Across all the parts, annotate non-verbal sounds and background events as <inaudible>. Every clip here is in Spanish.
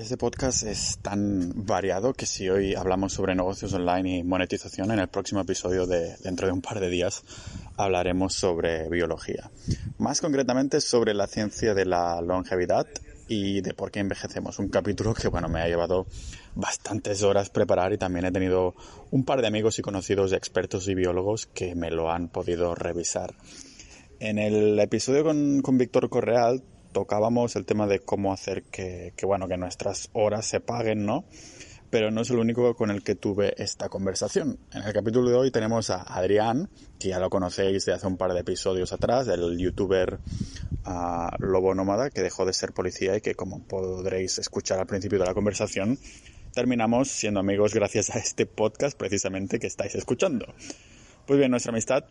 Este podcast es tan variado que si hoy hablamos sobre negocios online y monetización, en el próximo episodio de dentro de un par de días hablaremos sobre biología. Más concretamente sobre la ciencia de la longevidad y de por qué envejecemos. Un capítulo que, bueno, me ha llevado bastantes horas preparar y también he tenido un par de amigos y conocidos expertos y biólogos que me lo han podido revisar. En el episodio con, con Víctor Correal tocábamos el tema de cómo hacer que, bueno, que nuestras horas se paguen, ¿no? Pero no es el único con el que tuve esta conversación. En el capítulo de hoy tenemos a Adrián, que ya lo conocéis de hace un par de episodios atrás, el youtuber uh, Lobo Nómada, que dejó de ser policía y que, como podréis escuchar al principio de la conversación, terminamos siendo amigos gracias a este podcast precisamente que estáis escuchando. Pues bien, nuestra amistad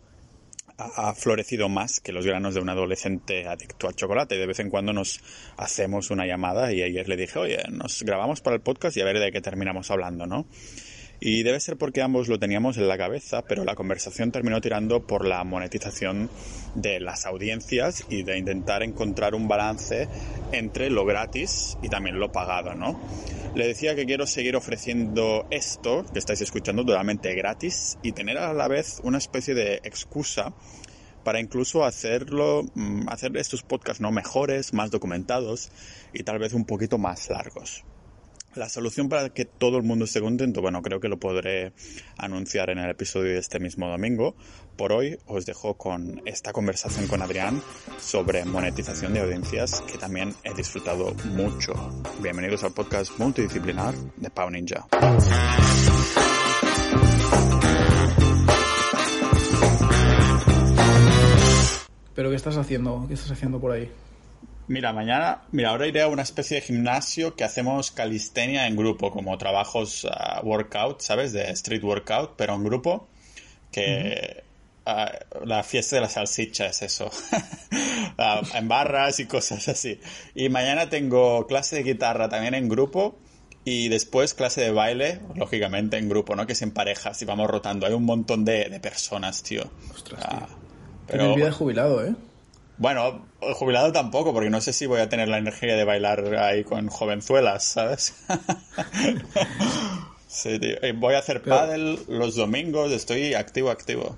ha florecido más que los granos de un adolescente adicto al chocolate. De vez en cuando nos hacemos una llamada y ayer le dije, oye, nos grabamos para el podcast y a ver de qué terminamos hablando, ¿no? Y debe ser porque ambos lo teníamos en la cabeza, pero la conversación terminó tirando por la monetización de las audiencias y de intentar encontrar un balance entre lo gratis y también lo pagado, ¿no? Le decía que quiero seguir ofreciendo esto que estáis escuchando totalmente gratis y tener a la vez una especie de excusa para incluso hacerlo, hacer estos podcasts no mejores, más documentados y tal vez un poquito más largos. La solución para que todo el mundo esté contento, bueno, creo que lo podré anunciar en el episodio de este mismo domingo. Por hoy os dejo con esta conversación con Adrián sobre monetización de audiencias que también he disfrutado mucho. Bienvenidos al podcast multidisciplinar de Pau Ninja. ¿Pero qué estás haciendo? ¿Qué estás haciendo por ahí? Mira, mañana, mira, ahora iré a una especie de gimnasio que hacemos calistenia en grupo, como trabajos uh, workout, ¿sabes? De street workout, pero en grupo, que uh -huh. uh, la fiesta de la salsicha es eso, <laughs> en barras y cosas así. Y mañana tengo clase de guitarra también en grupo y después clase de baile, lógicamente en grupo, ¿no? Que es en parejas y vamos rotando. Hay un montón de, de personas, tío. Ostras, tío. Pero... Tienes vida de jubilado, ¿eh? Bueno, jubilado tampoco, porque no sé si voy a tener la energía de bailar ahí con jovenzuelas, ¿sabes? <laughs> sí, tío. Voy a hacer pero... pádel los domingos, estoy activo, activo.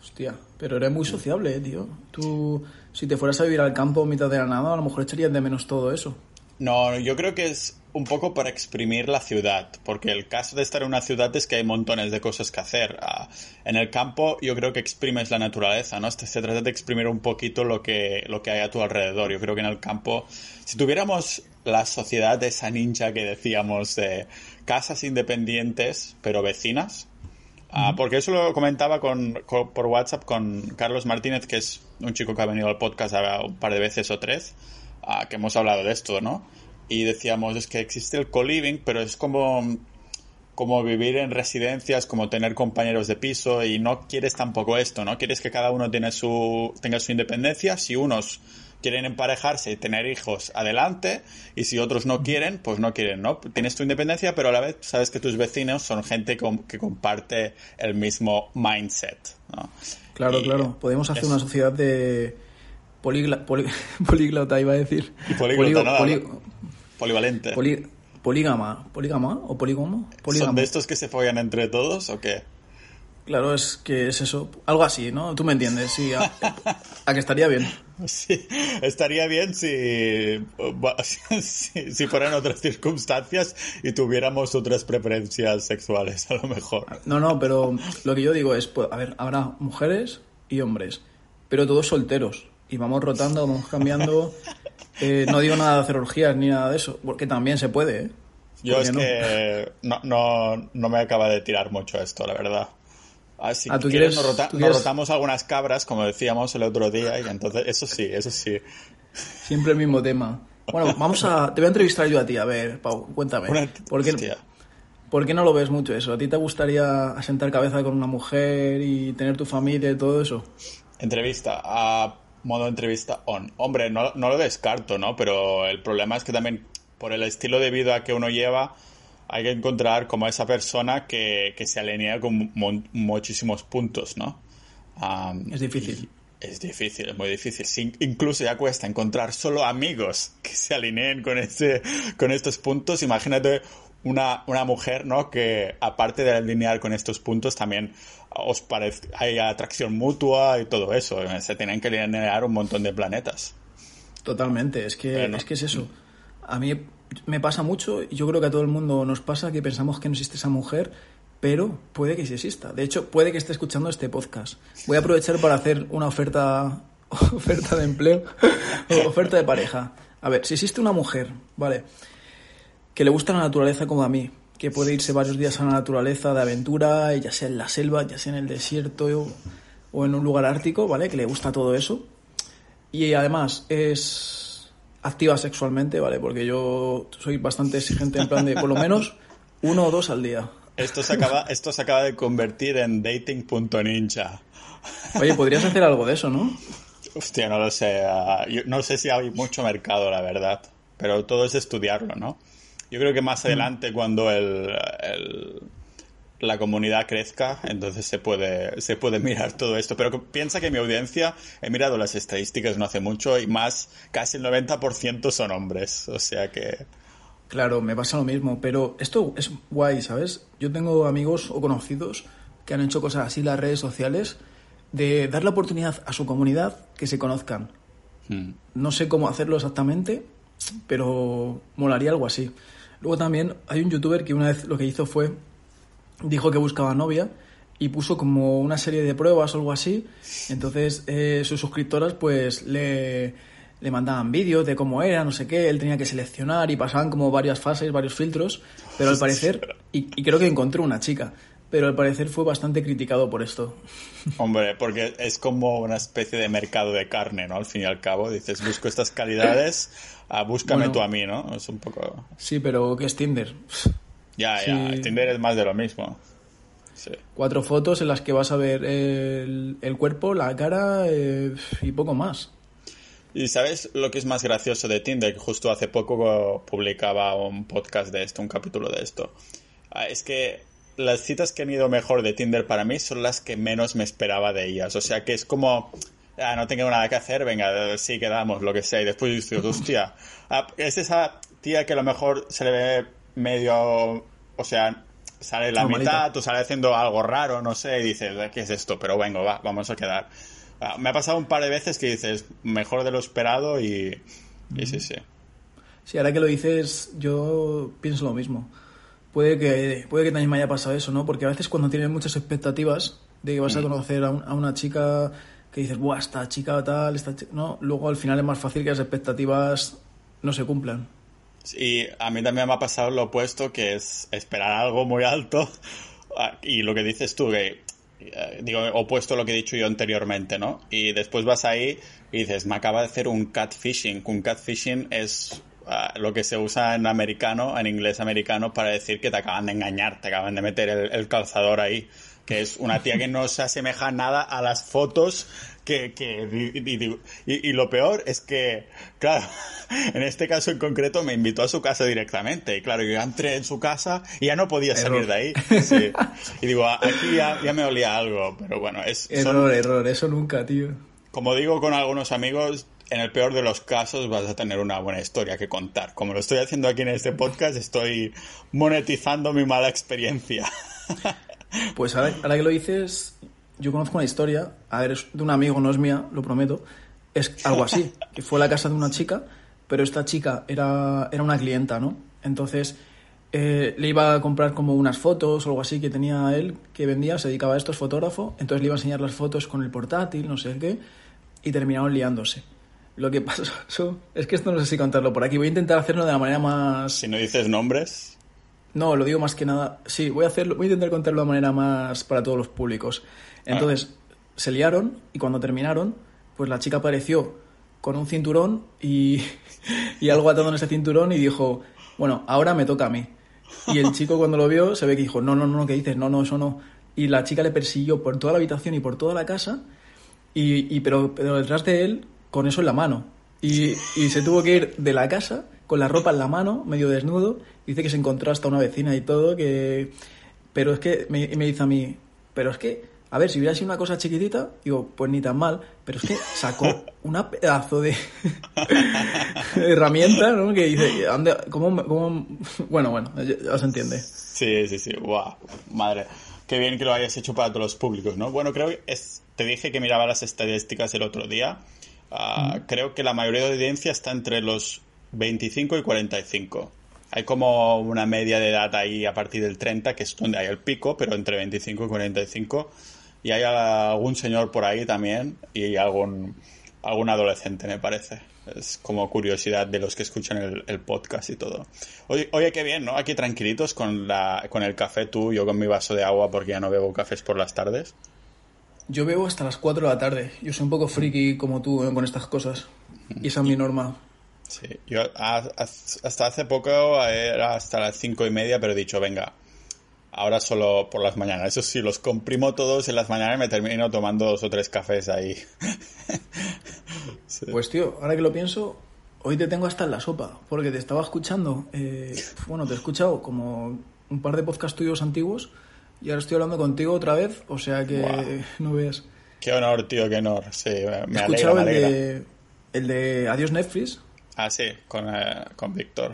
Hostia, pero eres muy sociable, ¿eh, tío. Tú, si te fueras a vivir al campo mitad de la nada, a lo mejor echarías de menos todo eso. No, yo creo que es un poco para exprimir la ciudad, porque el caso de estar en una ciudad es que hay montones de cosas que hacer. Uh, en el campo yo creo que exprimes la naturaleza, ¿no? Se trata de exprimir un poquito lo que, lo que hay a tu alrededor. Yo creo que en el campo, si tuviéramos la sociedad de esa ninja que decíamos de casas independientes, pero vecinas, uh, porque eso lo comentaba con, con, por WhatsApp con Carlos Martínez, que es un chico que ha venido al podcast un par de veces o tres, que hemos hablado de esto, ¿no? y decíamos es que existe el co-living, pero es como, como vivir en residencias, como tener compañeros de piso y no quieres tampoco esto, ¿no? Quieres que cada uno tiene su, tenga su independencia. Si unos quieren emparejarse y tener hijos, adelante, y si otros no quieren, pues no quieren, ¿no? Tienes tu independencia, pero a la vez sabes que tus vecinos son gente que comparte el mismo mindset, ¿no? Claro, y claro. Podemos hacer es... una sociedad de poligla, poli, <laughs> políglota, iba a decir. Y políglota, nada, poli, Polivalente. Poli, polígama. ¿Polígama o polígono? Polígama. ¿Son de estos que se follan entre todos o qué? Claro, es que es eso. Algo así, ¿no? Tú me entiendes, sí. A, <laughs> a que estaría bien. Sí, estaría bien si, <laughs> si, si, fueran otras circunstancias y tuviéramos otras preferencias sexuales, a lo mejor. No, no, pero lo que yo digo es, pues, a ver, habrá mujeres y hombres, pero todos solteros. Y vamos rotando, vamos cambiando. Eh, no digo nada de hacer orgías ni nada de eso, porque también se puede, ¿eh? Yo es no? que no, no, no, me acaba de tirar mucho esto, la verdad. Así ah, ¿tú que quieres, nos, rota ¿tú nos quieres... rotamos algunas cabras, como decíamos el otro día, y entonces eso sí, eso sí. Siempre el mismo tema. Bueno, vamos a. Te voy a entrevistar yo a ti, a ver, Pau, cuéntame. Una... ¿Por, qué, ¿Por qué no lo ves mucho eso? ¿A ti te gustaría asentar cabeza con una mujer y tener tu familia y todo eso? Entrevista. A modo entrevista on. Hombre, no, no lo descarto, ¿no? Pero el problema es que también por el estilo de vida que uno lleva, hay que encontrar como esa persona que, que se alinea con muchísimos puntos, ¿no? Um, es difícil. es difícil, es muy difícil. incluso ya cuesta encontrar solo amigos que se alineen con, este, con estos puntos. Imagínate una, una mujer, ¿no? Que aparte de alinear con estos puntos, también os parece, hay atracción mutua y todo eso. Se tienen que alinear un montón de planetas. Totalmente, es que, es que es eso. A mí me pasa mucho, y yo creo que a todo el mundo nos pasa que pensamos que no existe esa mujer pero puede que sí exista. De hecho, puede que esté escuchando este podcast. Voy a aprovechar para hacer una oferta, <laughs> oferta de empleo <laughs> oferta de pareja. A ver, si existe una mujer, ¿vale? Que le gusta la naturaleza como a mí, que puede irse varios días a la naturaleza de aventura, ya sea en la selva, ya sea en el desierto o en un lugar ártico, ¿vale? Que le gusta todo eso. Y además es activa sexualmente, ¿vale? Porque yo soy bastante exigente en plan de por lo menos <laughs> uno o dos al día. Esto se acaba, esto se acaba de convertir en dating.ninja. Oye, podrías hacer algo de eso, ¿no? Hostia, no lo sé. Ah, no sé si hay mucho mercado, la verdad. Pero todo es estudiarlo, ¿no? Yo creo que más mm. adelante, cuando el, la comunidad crezca, entonces se puede, se puede mirar todo esto. Pero piensa que mi audiencia, he mirado las estadísticas no hace mucho y más, casi el 90% son hombres. O sea que... Claro, me pasa lo mismo, pero esto es guay, ¿sabes? Yo tengo amigos o conocidos que han hecho cosas así en las redes sociales de dar la oportunidad a su comunidad que se conozcan. Hmm. No sé cómo hacerlo exactamente, pero molaría algo así. Luego también hay un youtuber que una vez lo que hizo fue, dijo que buscaba novia y puso como una serie de pruebas o algo así. Entonces eh, sus suscriptoras pues le le mandaban vídeos de cómo era, no sé qué, él tenía que seleccionar y pasaban como varias fases, varios filtros, pero al <laughs> parecer, y, creo que encontró una chica, pero al parecer fue bastante criticado por esto. Hombre, porque es como una especie de mercado de carne, ¿no? Al fin y al cabo, dices, busco estas calidades, ah, búscame tú a mí, ¿no? Es un poco... Sí, pero ¿qué es Tinder? Ya, ya, Tinder es más de lo mismo. Cuatro fotos en las que vas a ver el, cuerpo, la cara eh, y poco más. Y sabes lo que es más gracioso de Tinder, que justo hace poco publicaba un podcast de esto, un capítulo de esto. Ah, es que las citas que han ido mejor de Tinder para mí son las que menos me esperaba de ellas. O sea que es como, ah, no tengo nada que hacer, venga, sí quedamos, lo que sea. Y después dices, hostia, ah, es esa tía que a lo mejor se le ve medio, o sea, sale la mitad, tú sales haciendo algo raro, no sé, y dices, ¿qué es esto? Pero vengo, va, vamos a quedar. Ah, me ha pasado un par de veces que dices, mejor de lo esperado y, sí, sí. Sí, ahora que lo dices, yo pienso lo mismo. Puede que, puede que también me haya pasado eso, ¿no? Porque a veces cuando tienes muchas expectativas de que vas a mm. conocer a, una chica que dices, ¡buah, esta chica tal, esta chica... No, luego al final es más fácil que las expectativas no se cumplan. Y a mí también me ha pasado lo opuesto, que es esperar algo muy alto. <laughs> Ah, y lo que dices tú, que eh, digo, opuesto a lo que he dicho yo anteriormente, ¿no? Y después vas ahí y dices, me acaba de hacer un catfishing. Un catfishing es lo que se usa en americano, en inglés americano, para decir que te acaban de engañar, te acaban de meter el calzador ahí que es una tía que no se asemeja nada a las fotos que, y, lo peor es que, claro, <laughs> en este caso en concreto me invitó a su casa directamente. Y claro, yo entré en su casa y ya no podía salir de ahí. <laughs> Y digo, aquí ya, me olía algo, pero bueno, es... Error, error, eso nunca, tío. Como digo con algunos amigos, en el peor de los casos vas a tener una buena historia que contar. Como lo estoy haciendo aquí en este podcast, estoy monetizando mi mala experiencia. <laughs> Pues ahora, ahora que lo dices, yo conozco una historia, a ver, es de un amigo, no es mía, lo prometo, es algo así, que fue a la casa de una chica, pero esta chica era, era una clienta, ¿no? Entonces eh, le iba a comprar como unas fotos o algo así que tenía él, que vendía, se dedicaba a esto, es fotógrafo, entonces le iba a enseñar las fotos con el portátil, no sé qué, y terminaron liándose. Lo que pasó <laughs> es que esto no sé si contarlo por aquí, voy a intentar hacerlo de la manera más... Si no dices nombres... No, lo digo más que nada. Sí, voy a hacerlo, voy a intentar contarlo de manera más para todos los públicos. Entonces, se liaron y cuando terminaron, pues la chica apareció con un cinturón y, <laughs> y algo atado en ese cinturón y dijo, bueno, ahora me toca a mí. Y el chico cuando lo vio se ve que dijo, no, no, no, ¿qué dices? No, no, eso no. Y la chica le persiguió por toda la habitación y por toda la casa, y, y pero, pero detrás de él con eso en la mano. Y, y se tuvo que ir de la casa con la ropa en la mano, medio desnudo. Dice que se encontró hasta una vecina y todo, que... Pero es que me, me dice a mí, pero es que a ver, si hubiera sido una cosa chiquitita, digo, pues ni tan mal, pero es que sacó <laughs> una pedazo de, <laughs> herramienta, ¿no? Que dice, ¿dónde, cómo, cómo... Bueno, bueno, ya, se entiende. Sí, sí, sí, guau, madre. Qué bien que lo hayas hecho para todos los públicos, ¿no? Bueno, creo que es, te dije que miraba las estadísticas el otro día. Ah, creo que la mayoría de audiencia está entre los 25 y 45. Hay como una media de edad ahí a partir del 30, que es donde hay el pico, pero entre 25 y 45. Y hay algún señor por ahí también y algún, algún adolescente, me parece. Es como curiosidad de los que escuchan el, podcast y todo. Oye, oye, qué bien, ¿no? Aquí tranquilitos con, la, con el café tú, yo con mi vaso de agua porque ya no bebo cafés por las tardes. Yo bebo hasta las 4 de la tarde. Yo soy un poco friki como tú ¿eh? con estas cosas. Y esa es mi norma. Sí, yo hasta hace poco era hasta las cinco y media, pero he dicho, venga, ahora solo por las mañanas. Eso sí, los comprimo todos en las mañanas y me termino tomando dos o tres cafés ahí. <laughs> Pues tío, ahora que lo pienso, hoy te tengo hasta en la sopa, porque te estaba escuchando, eh, <laughs> bueno, te he escuchado como un par de podcasts tuyos antiguos y ahora estoy hablando contigo otra vez, o sea que <laughs> no ves. Qué honor, tío, qué honor. Sí, me, he escuchado El, de, el de Adiós Netflix. Ah, sí, con, eh, con Víctor.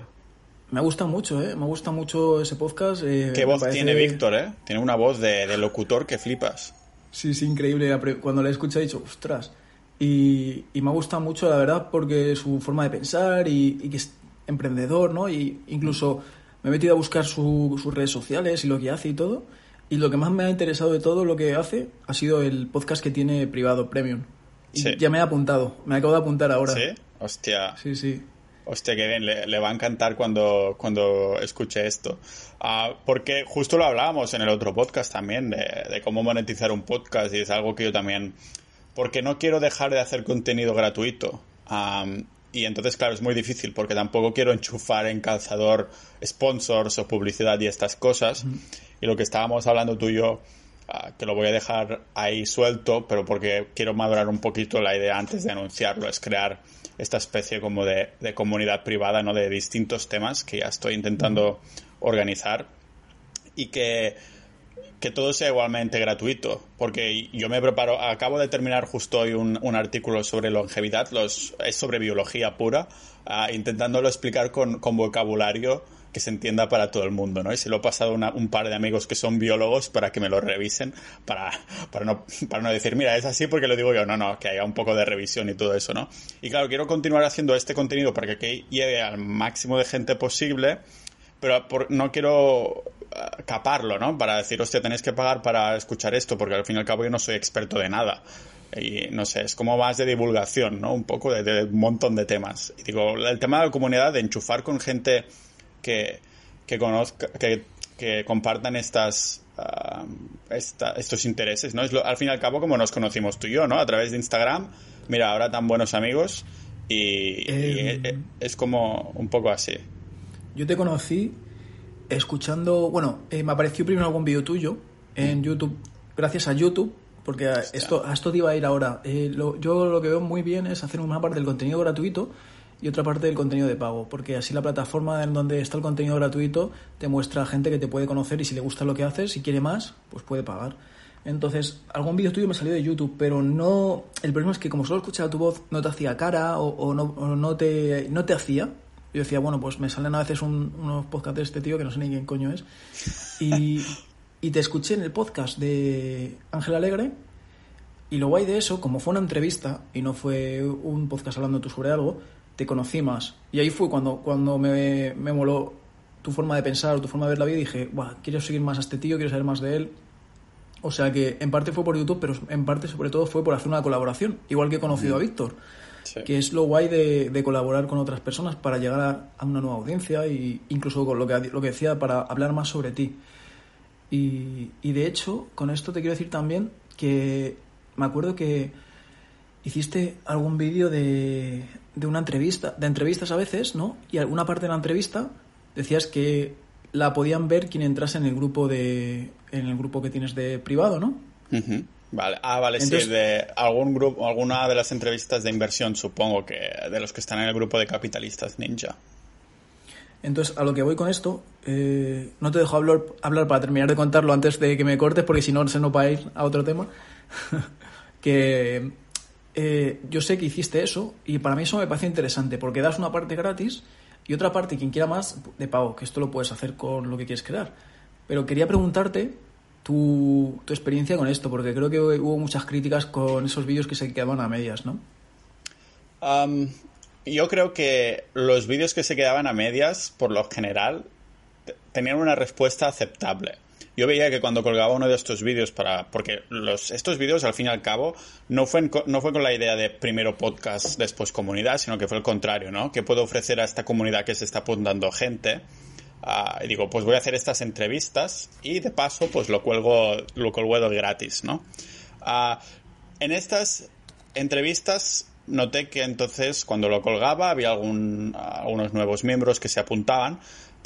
Me gusta mucho, ¿eh? Me gusta mucho ese podcast. Eh, ¿Qué voz tiene Víctor, eh? Tiene una voz de, locutor que flipas. Sí, sí, increíble. Cuando le he escuchado he dicho, ostras. Y, me gusta mucho, la verdad, porque su forma de pensar y, que es emprendedor, ¿no? Y incluso me he metido a buscar sus redes sociales y lo que hace y todo. Y lo que más me ha interesado de todo lo que hace ha sido el podcast que tiene privado, Premium. Y ya me he apuntado, me acabo de apuntar ahora. ¿Sí? Hostia. Sí, sí. Hostia, que bien, le, va a encantar cuando, cuando escuche esto. Ah, porque justo lo hablábamos en el otro podcast también, de, cómo monetizar un podcast, y es algo que yo también. Porque no quiero dejar de hacer contenido gratuito. y entonces, claro, es muy difícil, porque tampoco quiero enchufar en calzador sponsors o publicidad y estas cosas. Y lo que estábamos hablando tú y yo, ah, que lo voy a dejar ahí suelto, pero porque quiero madurar un poquito la idea antes de anunciarlo, es crear esta especie como de, comunidad privada, ¿no? De distintos temas que ya estoy intentando organizar y que, que todo sea igualmente gratuito, porque yo me preparo, acabo de terminar justo hoy un, un artículo sobre longevidad, los, es sobre biología pura, uh, intentándolo explicar con, con vocabulario que se entienda para todo el mundo, ¿no? Y se lo he pasado a un par de amigos que son biólogos para que me lo revisen, para, para, no, para no decir, mira, es así porque lo digo yo, no, no, que haya un poco de revisión y todo eso, ¿no? Y claro, quiero continuar haciendo este contenido para que llegue al máximo de gente posible, pero no quiero eh, caparlo, ¿no? Para decir, hostia, tenéis que pagar para escuchar esto, porque al fin y al cabo yo no soy experto de nada. Y no sé, es como más de divulgación, ¿no? Un poco de, de un montón de temas. Y digo, el tema de la comunidad, de enchufar con gente que, que, conozca, que, que compartan estas, ah, estos intereses, ¿no? Es al fin y al cabo como nos conocimos tú y yo, ¿no? A través de Instagram. Mira, ahora tan buenos amigos y, em. es como un poco así. Yo te conocí escuchando, bueno, eh, me apareció primero algún vídeo tuyo en YouTube, gracias a YouTube, porque a esto, a esto te iba a ir ahora. Eh, yo lo que veo muy bien es hacer una parte del contenido gratuito y otra parte del contenido de pago, porque así la plataforma en donde está el contenido gratuito te muestra a gente que te puede conocer y si le gusta lo que haces, si quiere más, pues puede pagar. Entonces, algún vídeo tuyo me salió de YouTube, pero no. El problema es que como solo escuchaba tu voz, no te hacía cara o, no, no, te, no te hacía. Yo decía, bueno, pues me salen a veces unos podcasts de este tío que no sé ni quién coño es. Y, <laughs> y te escuché en el podcast de Ángel Alegre. Y lo guay de eso, como fue una entrevista y no fue un podcast hablando tú sobre algo, te conocí más. Y ahí fue cuando, cuando me, me moló tu forma de pensar o tu forma de ver la vida y dije, Buah, quiero seguir más a este tío, quiero saber más de él. O sea que en parte fue por YouTube, pero en parte sobre todo fue por hacer una colaboración, igual que he conocido a Víctor, que es lo guay de, de, colaborar con otras personas para llegar a, una nueva audiencia e incluso con lo que, lo que decía, para hablar más sobre ti. Y, y de hecho, con esto te quiero decir también que me acuerdo que hiciste algún vídeo de, de una entrevista, de entrevistas a veces, ¿no? Y alguna parte de la entrevista decías que la podían ver quien entrase en el grupo de en el grupo que tienes de privado, ¿no? Vale, ah, vale, sí, de algún grupo, alguna de las entrevistas de inversión, supongo que de los que están en el grupo de capitalistas ninja. Entonces, a lo que voy con esto, eh, no te dejo hablar, hablar para terminar de contarlo antes de que me cortes, porque si no, se nos va a ir a otro tema. <laughs> que eh, yo sé que hiciste eso y para mí eso me parece interesante, porque das una parte gratis y otra parte, quien quiera más, de pago, que esto lo puedes hacer con lo que quieres crear. Pero quería preguntarte tu, tu experiencia con esto, porque creo que hubo muchas críticas con esos vídeos que se quedaban a medias, ¿no? yo creo que los vídeos que se quedaban a medias, por lo general, tenían una respuesta aceptable. Yo veía que cuando colgaba uno de estos vídeos para... Porque los, estos vídeos, al fin y al cabo, no fue, no fue con la idea de primero podcast, después comunidad, sino que fue el contrario, ¿no? ¿Qué puedo ofrecer a esta comunidad que se está apuntando gente? Uh, y digo, pues voy a hacer estas entrevistas y de paso, pues lo cuelgo, lo cuelgo gratis, ¿no? Uh, en estas entrevistas noté que entonces cuando lo colgaba había algún, algunos nuevos miembros que se apuntaban,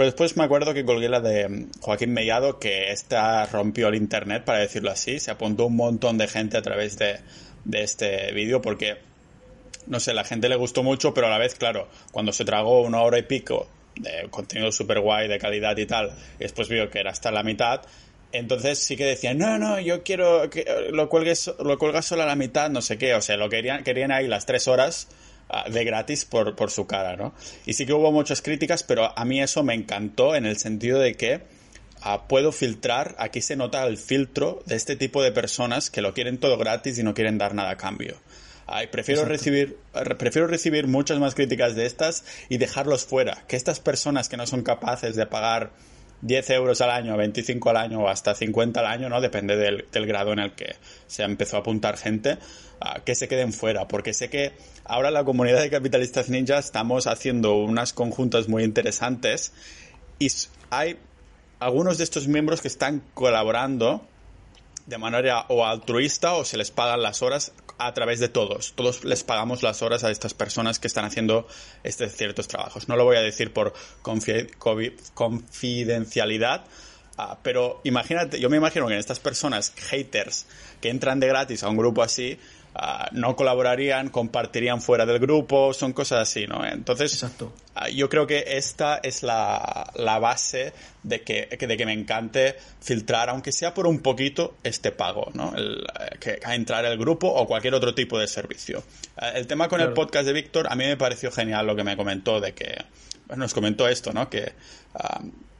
pero después me acuerdo que colgué la de Joaquín Mellado, que esta rompió el internet, para decirlo así, se apuntó un montón de gente a través de, de este vídeo porque, no sé, la gente le gustó mucho, pero a la vez, claro, cuando se tragó una hora y pico de contenido super guay, de calidad y tal, y después vio que era hasta la mitad, entonces sí que decían, no, no, yo quiero que lo cuelgues, lo cuelgas solo a la mitad, no sé qué. O sea, lo querían, querían ahí las tres horas de gratis por, por su cara, ¿no? Y sí que hubo muchas críticas, pero a mí eso me encantó en el sentido de que ah, puedo filtrar, aquí se nota el filtro de este tipo de personas que lo quieren todo gratis y no quieren dar nada a cambio. Ay, prefiero recibir, prefiero recibir muchas más críticas de estas y dejarlos fuera. Que estas personas que no son capaces de pagar 10 euros al año, 25 al año o hasta 50 al año, ¿no? Depende del, grado en el que se empezó a apuntar gente, que se queden fuera. Porque sé que ahora la comunidad de capitalistas ninja estamos haciendo unas conjuntas muy interesantes y hay algunos de estos miembros que están colaborando de manera o altruista o se les pagan las horas a través de todos. Todos les pagamos las horas a estas personas que están haciendo estos ciertos trabajos. No lo voy a decir por confidencialidad, ah, pero imagínate, yo me imagino que en estas personas, haters, que entran de gratis a un grupo así, Ah, no colaborarían, compartirían fuera del grupo, son cosas así, ¿no? Entonces, Exacto. Ah, yo creo que esta es la, la base de que, de que me encante filtrar, aunque sea por un poquito, este pago, ¿no? El, eh, que, a entrar al grupo o cualquier otro tipo de servicio. Ah, el tema con el podcast de Víctor, a mí me pareció genial lo que me comentó de que, nos comentó esto, ¿no? Que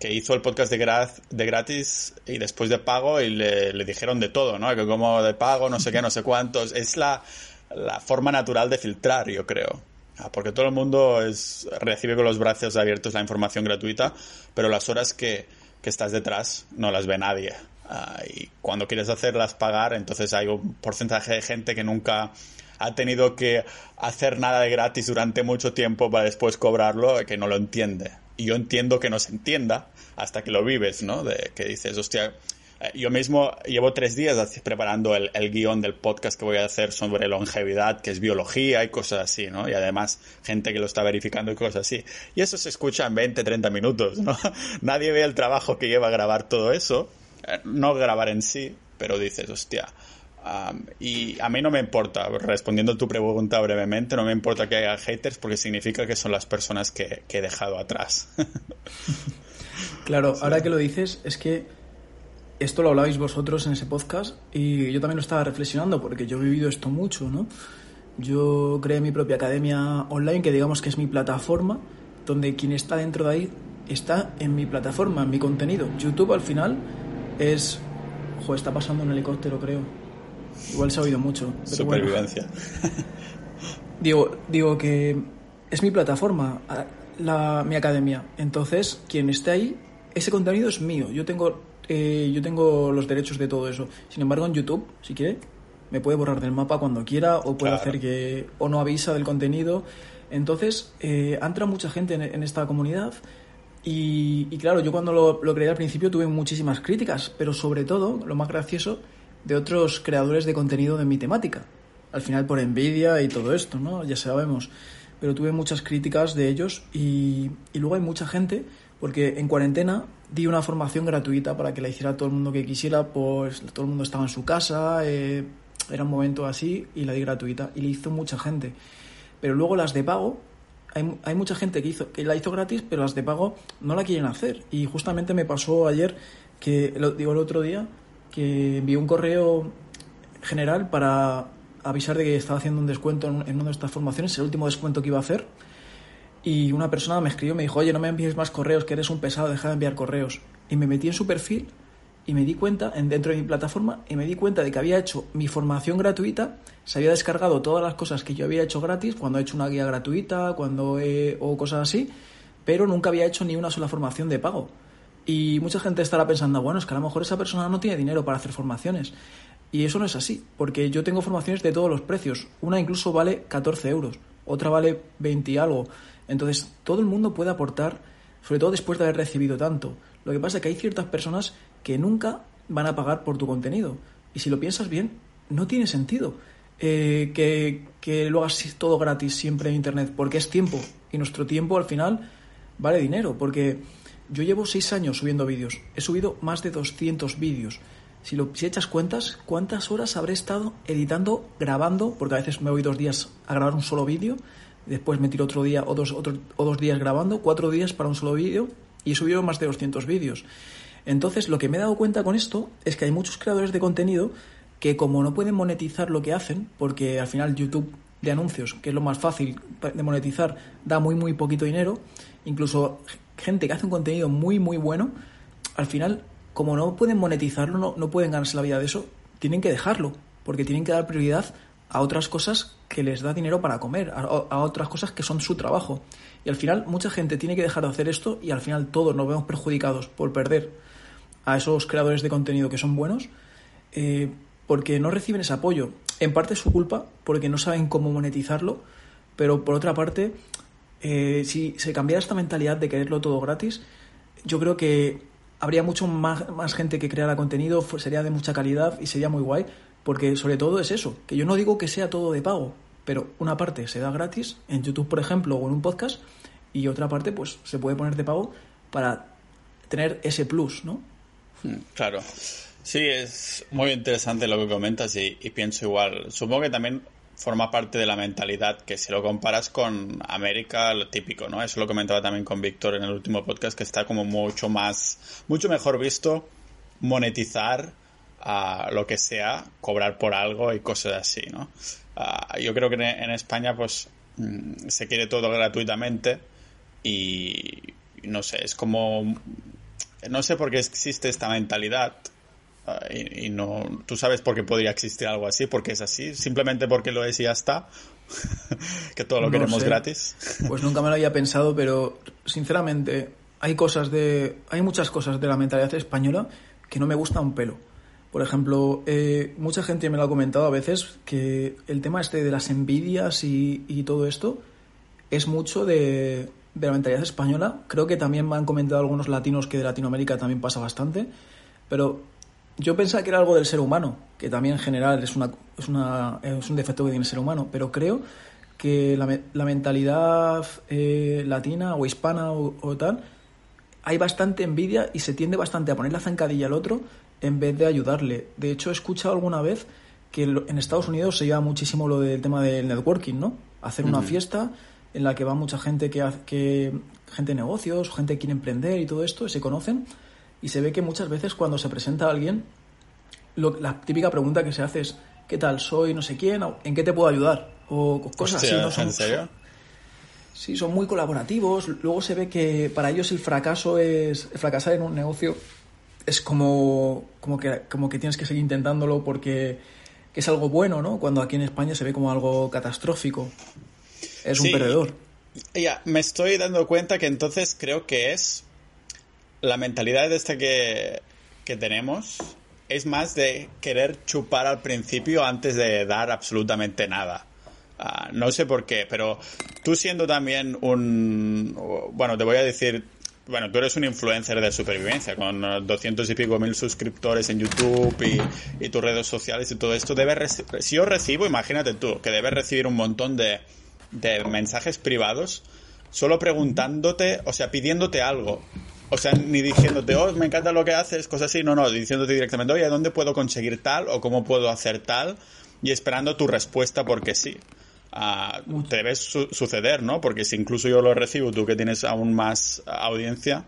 que hizo el podcast de, de gratis y después de pago y le, dijeron de todo, ¿no? Que como de pago, no sé qué, no sé cuántos. Es la, la forma natural de filtrar, yo creo. Ah, porque todo el mundo es, recibe con los brazos abiertos la información gratuita, pero las horas que, que estás detrás no las ve nadie. Ah, y cuando quieres hacerlas pagar, entonces hay un porcentaje de gente que nunca ha tenido que hacer nada de gratis durante mucho tiempo para después cobrarlo, que no lo entiende. Y yo entiendo que no se entienda, hasta que lo vives, ¿no? De que dices, hostia, eh, yo mismo llevo tres días preparando el, el, guion del podcast que voy a hacer sobre longevidad, que es biología y cosas así, ¿no? Y además gente que lo está verificando y cosas así. Y eso se escucha en 20, 30 minutos, ¿no? <laughs> Nadie ve el trabajo que lleva a grabar todo eso. Eh, no grabar en sí, pero dices, hostia. Y a mí no me importa, respondiendo a tu pregunta brevemente, no me importa que haya haters porque significa que son las personas que, he dejado atrás. <laughs> Claro, ahora que lo dices, es que esto lo hablabais vosotros en ese podcast y yo también lo estaba reflexionando porque yo he vivido esto mucho, ¿no? Yo creé mi propia academia online, que digamos que es mi plataforma, donde quien está dentro de ahí está en mi plataforma, en mi contenido. YouTube al final es... Joder, está pasando un helicóptero, creo. Igual se ha oído mucho. Supervivencia. <laughs> digo, digo que es mi plataforma la, mi academia. Entonces, quien esté ahí, ese contenido es mío. Yo tengo, eh, yo tengo los derechos de todo eso. Sin embargo, en YouTube, si quiere, me puede borrar del mapa cuando quiera o puede hacer que o no avisa del contenido. Entonces, eh, entra mucha gente en, esta comunidad. Y, claro, yo cuando lo, lo creé al principio tuve muchísimas críticas, pero sobre todo, lo más gracioso, de otros creadores de contenido de mi temática. Al final por envidia y todo esto, ¿no? Ya sabemos pero tuve muchas críticas de ellos y, luego hay mucha gente, porque en cuarentena di una formación gratuita para que la hiciera todo el mundo que quisiera, pues todo el mundo estaba en su casa, eh, era un momento así y la di gratuita y le hizo mucha gente. Pero luego las de pago, hay, hay, mucha gente que, hizo, que la hizo gratis, pero las de pago no la quieren hacer. Y justamente me pasó ayer, que lo digo el otro día, que envié un correo general para avisar de que estaba haciendo un descuento en, una de estas formaciones, el último descuento que iba a hacer. Y una persona me escribió, me dijo, oye, no me envíes más correos, que eres un pesado, deja de enviar correos. Y me metí en su perfil y me di cuenta, en, dentro de mi plataforma, y me di cuenta de que había hecho mi formación gratuita, se había descargado todas las cosas que yo había hecho gratis, cuando he hecho una guía gratuita, cuando he, o cosas así, pero nunca había hecho ni una sola formación de pago. Y mucha gente estará pensando, bueno, es que a lo mejor esa persona no tiene dinero para hacer formaciones. Y eso no es así, porque yo tengo formaciones de todos los precios. Una incluso vale 14 euros, otra vale 20 y algo. Entonces, todo el mundo puede aportar, sobre todo después de haber recibido tanto. Lo que pasa es que hay ciertas personas que nunca van a pagar por tu contenido. Y si lo piensas bien, no tiene sentido eh, que, que lo hagas todo gratis siempre en Internet, porque es tiempo. Y nuestro tiempo al final vale dinero, porque yo llevo seis años subiendo vídeos. He subido más de 200 vídeos. Si, lo, si echas cuentas, ¿cuántas horas habré estado editando, grabando? Porque a veces me voy dos días a grabar un solo vídeo, después me tiro otro día o dos, otro, o dos días grabando, cuatro días para un solo vídeo y he subido más de 200 vídeos. Entonces, lo que me he dado cuenta con esto es que hay muchos creadores de contenido que como no pueden monetizar lo que hacen, porque al final YouTube de anuncios, que es lo más fácil de monetizar, da muy muy poquito dinero, incluso gente que hace un contenido muy muy bueno, al final como no pueden monetizarlo, no, no pueden ganarse la vida de eso, tienen que dejarlo, porque tienen que dar prioridad a otras cosas que les da dinero para comer, a, otras cosas que son su trabajo. Y al final mucha gente tiene que dejar de hacer esto y al final todos nos vemos perjudicados por perder a esos creadores de contenido que son buenos eh, porque no reciben ese apoyo. En parte es su culpa porque no saben cómo monetizarlo, pero por otra parte, eh, si se cambiara esta mentalidad de quererlo todo gratis, yo creo que habría mucho más, más gente que creara contenido, sería de mucha calidad y sería muy guay, porque sobre todo es eso, que yo no digo que sea todo de pago, pero una parte se da gratis en YouTube, por ejemplo, o en un podcast, y otra parte pues se puede poner de pago para tener ese plus, ¿no? Claro. Sí, es muy interesante lo que comentas y, pienso igual. Supongo que también forma parte de la mentalidad que si lo comparas con América, lo típico, ¿no? Eso lo comentaba también con Víctor en el último podcast, que está como mucho más, mucho mejor visto monetizar a lo que sea, cobrar por algo y cosas así, ¿no? Uh, yo creo que en España, pues, mm, se quiere todo gratuitamente y, no sé, es como no sé por qué existe esta mentalidad. Uh, y, y, no, tú sabes por qué podría existir algo así, porque es así, simplemente porque lo es y ya está. <laughs> que todo lo no queremos sé. gratis. <laughs> pues nunca me lo había pensado, pero sinceramente hay cosas de, hay muchas cosas de la mentalidad española que no me gusta un pelo. Por ejemplo, eh, mucha gente me lo ha comentado a veces que el tema este de las envidias y, y todo esto es mucho de, de la mentalidad española. Creo que también me han comentado algunos latinos que de Latinoamérica también pasa bastante. Pero yo pensaba que era algo del ser humano, que también en general es, una, es, una, es un defecto que tiene el ser humano. Pero creo que la, la mentalidad eh, latina o hispana o, o, tal, hay bastante envidia y se tiende bastante a poner la zancadilla al otro en vez de ayudarle. De hecho, he escuchado alguna vez que en Estados Unidos se lleva muchísimo lo del tema del networking, ¿no? Hacer una uh -huh. fiesta en la que va mucha gente que gente de negocios, gente que quiere emprender y todo esto, y se conocen, y se ve que muchas veces cuando se presenta a alguien, lo, la típica pregunta que se hace es, ¿qué tal? Soy no sé quién, ¿en qué te puedo ayudar? O cosas Hostia, así, ¿no? Son, ¿En serio? Sí, son muy colaborativos. Luego se ve que para ellos el fracaso es. fracasar en un negocio es como, como, que, como que tienes que seguir intentándolo porque que es algo bueno, ¿no? Cuando aquí en España se ve como algo catastrófico. Es sí, un perdedor. Ya, me estoy dando cuenta que entonces creo que es la mentalidad de esta que, que tenemos es más de querer chupar al principio antes de dar absolutamente nada. Uh, no sé por qué, pero tú siendo también un... Bueno, te voy a decir... Bueno, tú eres un influencer de supervivencia con 200 y pico mil suscriptores en YouTube y, y tus redes sociales y todo esto. Debes si yo recibo, imagínate tú, que debes recibir un montón de, de mensajes privados solo preguntándote, o sea, pidiéndote algo. O sea, ni diciéndote, oh, me encanta lo que haces, cosas así. No, no, diciéndote directamente, oye, ¿dónde puedo conseguir tal o cómo puedo hacer tal? Y esperando tu respuesta porque sí. te debe suceder, ¿no? Porque si incluso yo lo recibo, tú que tienes aún más audiencia.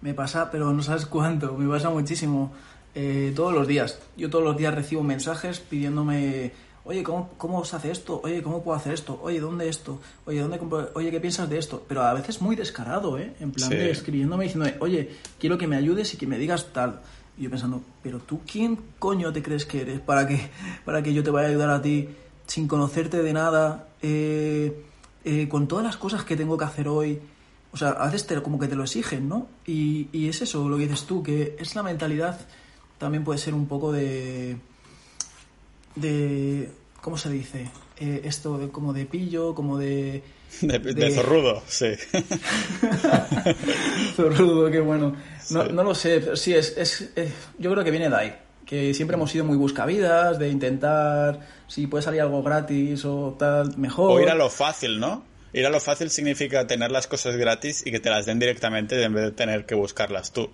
Me pasa, pero no sabes cuánto, me pasa muchísimo. Eh, todos los días. Yo todos los días recibo mensajes pidiéndome, oye, ¿cómo, ¿cómo se hace esto? Oye, ¿cómo puedo hacer esto? Oye, ¿dónde esto? Oye, ¿dónde Oye, ¿qué piensas de esto? Pero a veces muy descarado, ¿eh? En plan de escribiéndome diciendo, oye, quiero que me ayudes y que me digas tal. Y yo pensando, pero tú, ¿quién coño te crees que eres para que, para que yo te vaya a ayudar a ti sin conocerte de nada, eh, eh, con todas las cosas que tengo que hacer hoy? O sea, a veces te, como que te lo exigen, ¿no? Y, y es eso lo que dices tú, que es la mentalidad también puede ser un poco de. de. ¿Cómo se dice? Eh, esto de, como de pillo, como de. <laughs> De, zorrudo, sí. <laughs> zorrudo, qué bueno. No, no lo sé, pero sí, es, es, yo creo que viene de ahí. Que siempre hemos sido muy buscavidas, de intentar, si puede salir algo gratis o tal, mejor. O ir a lo fácil, ¿no? Ir a lo fácil significa tener las cosas gratis y que te las den directamente en vez de tener que buscarlas tú.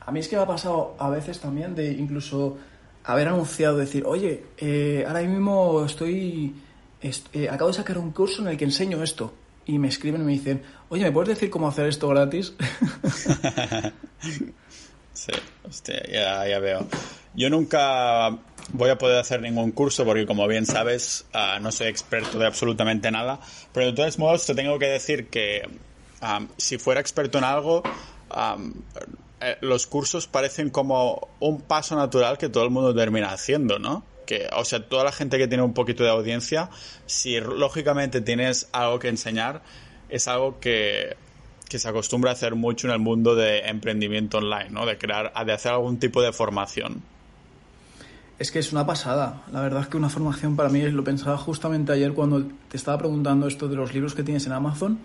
A mí es que me ha pasado a veces también de incluso haber anunciado, decir, oye, eh, ahora mismo estoy, eh, acabo de sacar un curso en el que enseño esto. Y me escriben y me dicen, oye, ¿me puedes decir cómo hacer esto gratis? <laughs> sí, hostia, ya, veo. Yo nunca voy a poder hacer ningún curso porque, como bien sabes, ah, no soy experto de absolutamente nada. Pero de todos modos, te tengo que decir que ah, si fuera experto en algo, ah, eh, los cursos parecen como un paso natural que todo el mundo termina haciendo, ¿no? Que, o sea, toda la gente que tiene un poquito de audiencia, si lógicamente tienes algo que enseñar, es algo que, se acostumbra a hacer mucho en el mundo de emprendimiento online, ¿no? De crear, de hacer algún tipo de formación. Es que es una pasada. La verdad es que una formación para mí, lo pensaba justamente ayer cuando te estaba preguntando esto de los libros que tienes en Amazon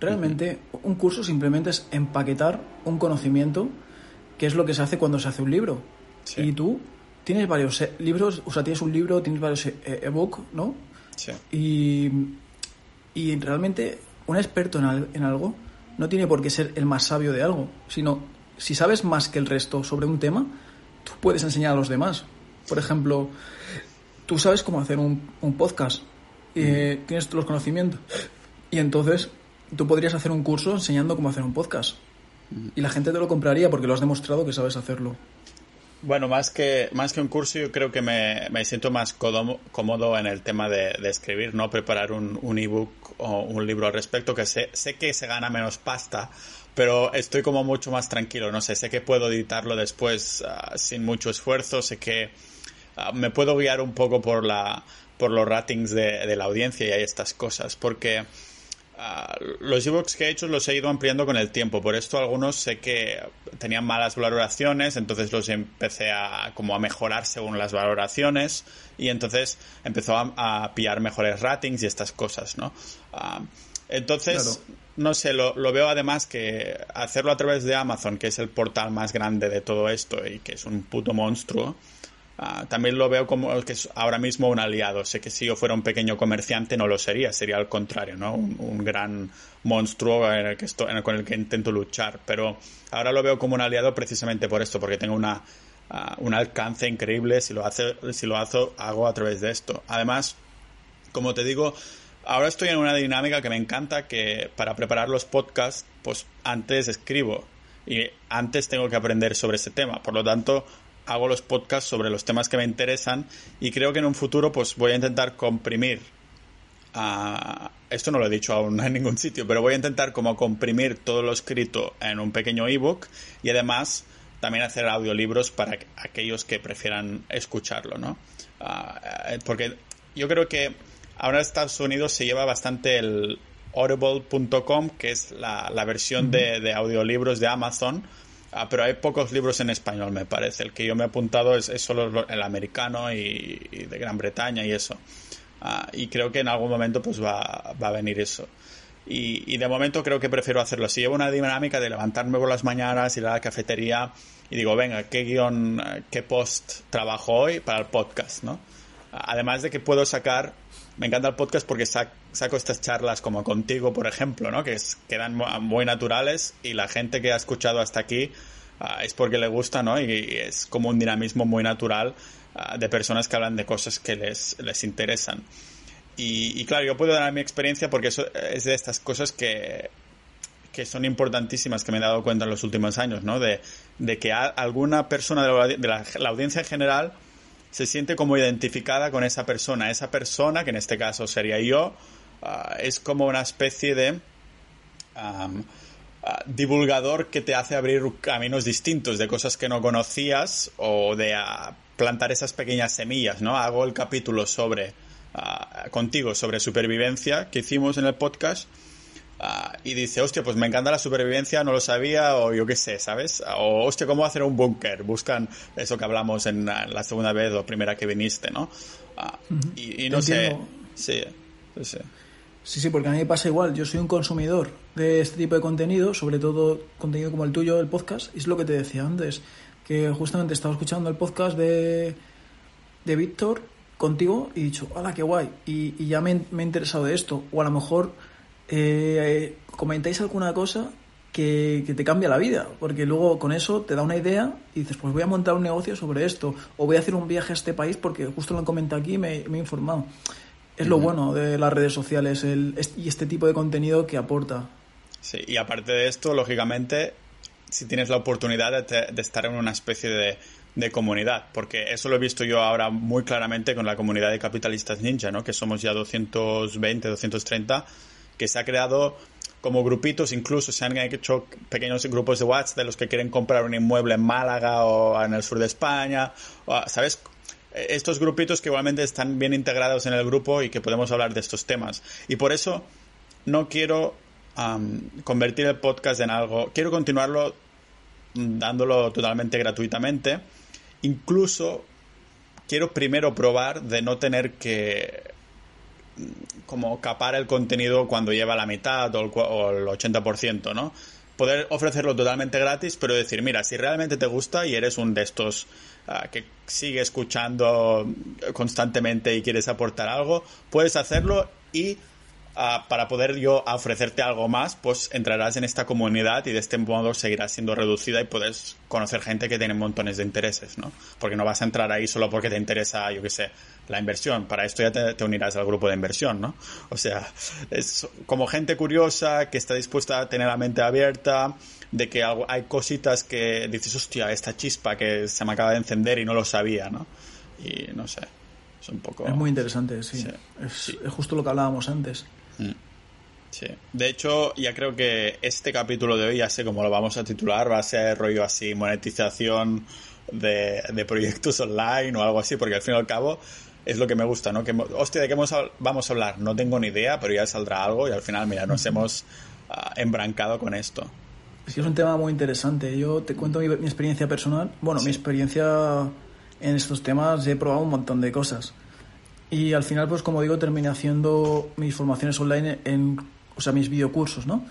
Realmente un curso simplemente es empaquetar un conocimiento, que es lo que se hace cuando se hace un libro. Y tú tienes varios eh, libros, o sea, tienes un libro, tienes varios eh, ebook, ¿no? Sí. Y, y realmente un experto en, en algo no tiene por qué ser el más sabio de algo, sino si sabes más que el resto sobre un tema, tú puedes enseñar a los demás. Por ejemplo, tú sabes cómo hacer un, un podcast, eh, tienes los conocimientos, y entonces tú podrías hacer un curso enseñando cómo hacer un podcast. Y la gente te lo compraría porque lo has demostrado que sabes hacerlo. Bueno, más que, más que un curso, yo creo que me, siento más cómodo, en el tema de, escribir, no preparar un, un ebook o un libro al respecto, que sé, sé que se gana menos pasta, pero estoy como mucho más tranquilo, no sé, sé que puedo editarlo después ah, sin mucho esfuerzo, sé que ah, me puedo guiar un poco por, la, por los ratings de, de la audiencia y hay estas cosas, porque Ah, los ebooks que he hecho los he ido ampliando con el tiempo. Por esto algunos sé que tenían malas valoraciones, entonces los empecé a como a mejorar según las valoraciones y entonces empezó a, pillar mejores ratings y estas cosas, ¿no? Ah, entonces, no sé, lo, lo, veo además que hacerlo a través de Amazon, que es el portal más grande de todo esto y que es un puto monstruo, Ah, también lo veo como que es ahora mismo un aliado. Sé que si yo fuera un pequeño comerciante no lo sería, sería al contrario, ¿no? Un, gran monstruo en el que estoy, con el que intento luchar. Pero ahora lo veo como un aliado precisamente por esto, porque tengo una, ah, un alcance increíble si lo, hace, si lo hago, hago a través de esto. Además, como te digo, ahora estoy en una dinámica que me encanta, que para preparar los podcasts, pues antes escribo y antes tengo que aprender sobre ese tema. Por lo tanto, hago los podcasts sobre los temas que me interesan y creo que en un futuro pues voy a intentar comprimir esto no lo he dicho aún <laughs> en ningún sitio, pero voy a intentar como comprimir todo lo escrito en un pequeño ebook y además también hacer audiolibros para aquellos que prefieran escucharlo, ¿no? Ah, eh, porque yo creo que ahora en Estados Unidos se lleva bastante el audible.com, que es la, versión de, de, audiolibros de Amazon, Ah, pero hay pocos libros en español, me parece. El que yo me he apuntado es, solo el americano y, de Gran Bretaña y eso. Ah, y creo que en algún momento pues va, a venir eso. Y, de momento creo que prefiero hacerlo así. Llevo una dinámica de levantarme por las mañanas, ir a la cafetería y digo, venga, ¿qué guion, qué post trabajo hoy para el podcast, no? Además de que puedo sacar me encanta el podcast porque saco estas charlas como contigo, por ejemplo, ¿no? Que quedan muy naturales y la gente que ha escuchado hasta aquí ah, es porque le gusta, ¿no? Y, es como un dinamismo muy natural ah, de personas que hablan de cosas que les, les interesan. y, claro, yo puedo dar mi experiencia porque eso es de estas cosas que, que son importantísimas que me he dado cuenta en los últimos años, ¿no? De, de que alguna persona de, la, audiencia en general se siente como identificada con esa persona. Esa persona, que en este caso sería yo, ah, es como una especie de ah, divulgador que te hace abrir caminos distintos de cosas que no conocías o de ah, plantar esas pequeñas semillas, ¿no? Hago el capítulo sobre contigo sobre supervivencia que hicimos en el podcast Ah, y dice, hostia, pues me encanta la supervivencia, no lo sabía, o yo qué sé, ¿sabes? O, hostia, ¿cómo hacer un búnker? Buscan eso que hablamos en la, segunda vez o primera que viniste, ¿no? Ah, y, no sé. Sí, sí, sí. Sí, porque a mí me pasa igual. Yo soy un consumidor de este tipo de contenido, sobre todo contenido como el tuyo, el podcast, y es lo que te decía antes, que justamente estaba escuchando el podcast de, de Víctor contigo y he dicho, ¡hala, qué guay! Y, ya me, me he interesado de esto. O a lo mejor eh, comentáis alguna cosa que, te cambia la vida, porque luego con eso te da una idea y dices, pues voy a montar un negocio sobre esto, o voy a hacer un viaje a este país porque justo lo han comentado aquí y me, he informado. Es lo bueno de las redes sociales el, y este tipo de contenido que aporta. Sí, y aparte de esto, lógicamente, si tienes la oportunidad de, estar en una especie de, de, comunidad, porque eso lo he visto yo ahora muy claramente con la comunidad de capitalistas ninja, ¿no? que somos ya 220, 230 que se ha creado como grupitos, incluso se han hecho pequeños grupos de WhatsApp de los que quieren comprar un inmueble en Málaga o en el sur de España, ¿sabes? Estos grupitos que igualmente están bien integrados en el grupo y que podemos hablar de estos temas. Y por eso no quiero convertir el podcast en algo, quiero continuarlo dándolo totalmente gratuitamente. Incluso quiero primero probar de no tener que como capar el contenido cuando lleva la mitad o el, 80%, ¿no? Poder ofrecerlo totalmente gratis, pero decir, mira, si realmente te gusta y eres un de estos ah, que sigue escuchando constantemente y quieres aportar algo, puedes hacerlo y para poder yo ofrecerte algo más, pues entrarás en esta comunidad y de este modo seguirás siendo reducida y puedes conocer gente que tiene montones de intereses, ¿no? Porque no vas a entrar ahí solo porque te interesa, yo qué sé, la inversión. Para esto ya te, unirás al grupo de inversión, ¿no? O sea, es como gente curiosa que está dispuesta a tener la mente abierta, de que hay cositas que dices, hostia, esta chispa que se me acaba de encender y no lo sabía, ¿no? Y no sé. Es un poco. Es muy interesante, sí. Es, es, justo lo que hablábamos antes. Mm. Sí. De hecho, ya creo que este capítulo de hoy, ya sé cómo lo vamos a titular, va a ser rollo así, monetización de, proyectos online o algo así, porque al fin y al cabo es lo que me gusta, ¿no? Que, hostia, ¿de qué vamos a hablar? No tengo ni idea, pero ya saldrá algo y al final, mira, nos hemos uh, embrancado con esto. Es que es un tema muy interesante. Yo te cuento mi, experiencia personal. Bueno, mi experiencia en estos temas, he probado un montón de cosas. Y al final, pues como digo, terminé haciendo mis formaciones online en, o sea, mis videocursos, ¿no?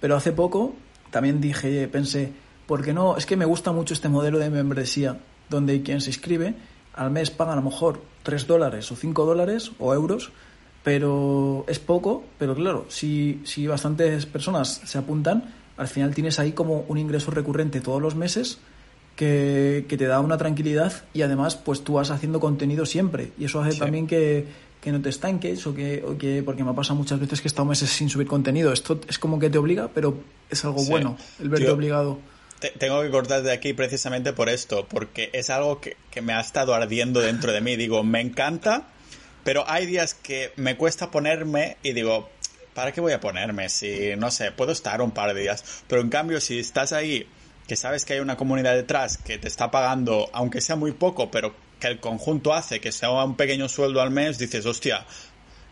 Pero hace poco también dije, pensé, ¿por qué no? Es que me gusta mucho este modelo de membresía, donde quien se inscribe al mes paga a lo mejor 3 dólares o 5 dólares o euros, pero es poco, pero claro, si, si bastantes personas se apuntan, al final tienes ahí como un ingreso recurrente todos los meses que, te da una tranquilidad y además pues tú vas haciendo contenido siempre y eso hace también que, no te estanques o que, que, porque me ha pasado muchas veces que he estado meses sin subir contenido. Esto es como que te obliga, pero es algo bueno el verte obligado. tengo que cortar de aquí precisamente por esto, porque es algo que, que me ha estado ardiendo dentro de mí. Digo, me encanta, pero hay días que me cuesta ponerme y digo, ¿para qué voy a ponerme? Si, no sé, puedo estar un par de días. Pero en cambio, si estás ahí que sabes que hay una comunidad detrás que te está pagando, aunque sea muy poco, pero que el conjunto hace que sea un pequeño sueldo al mes, dices, hostia,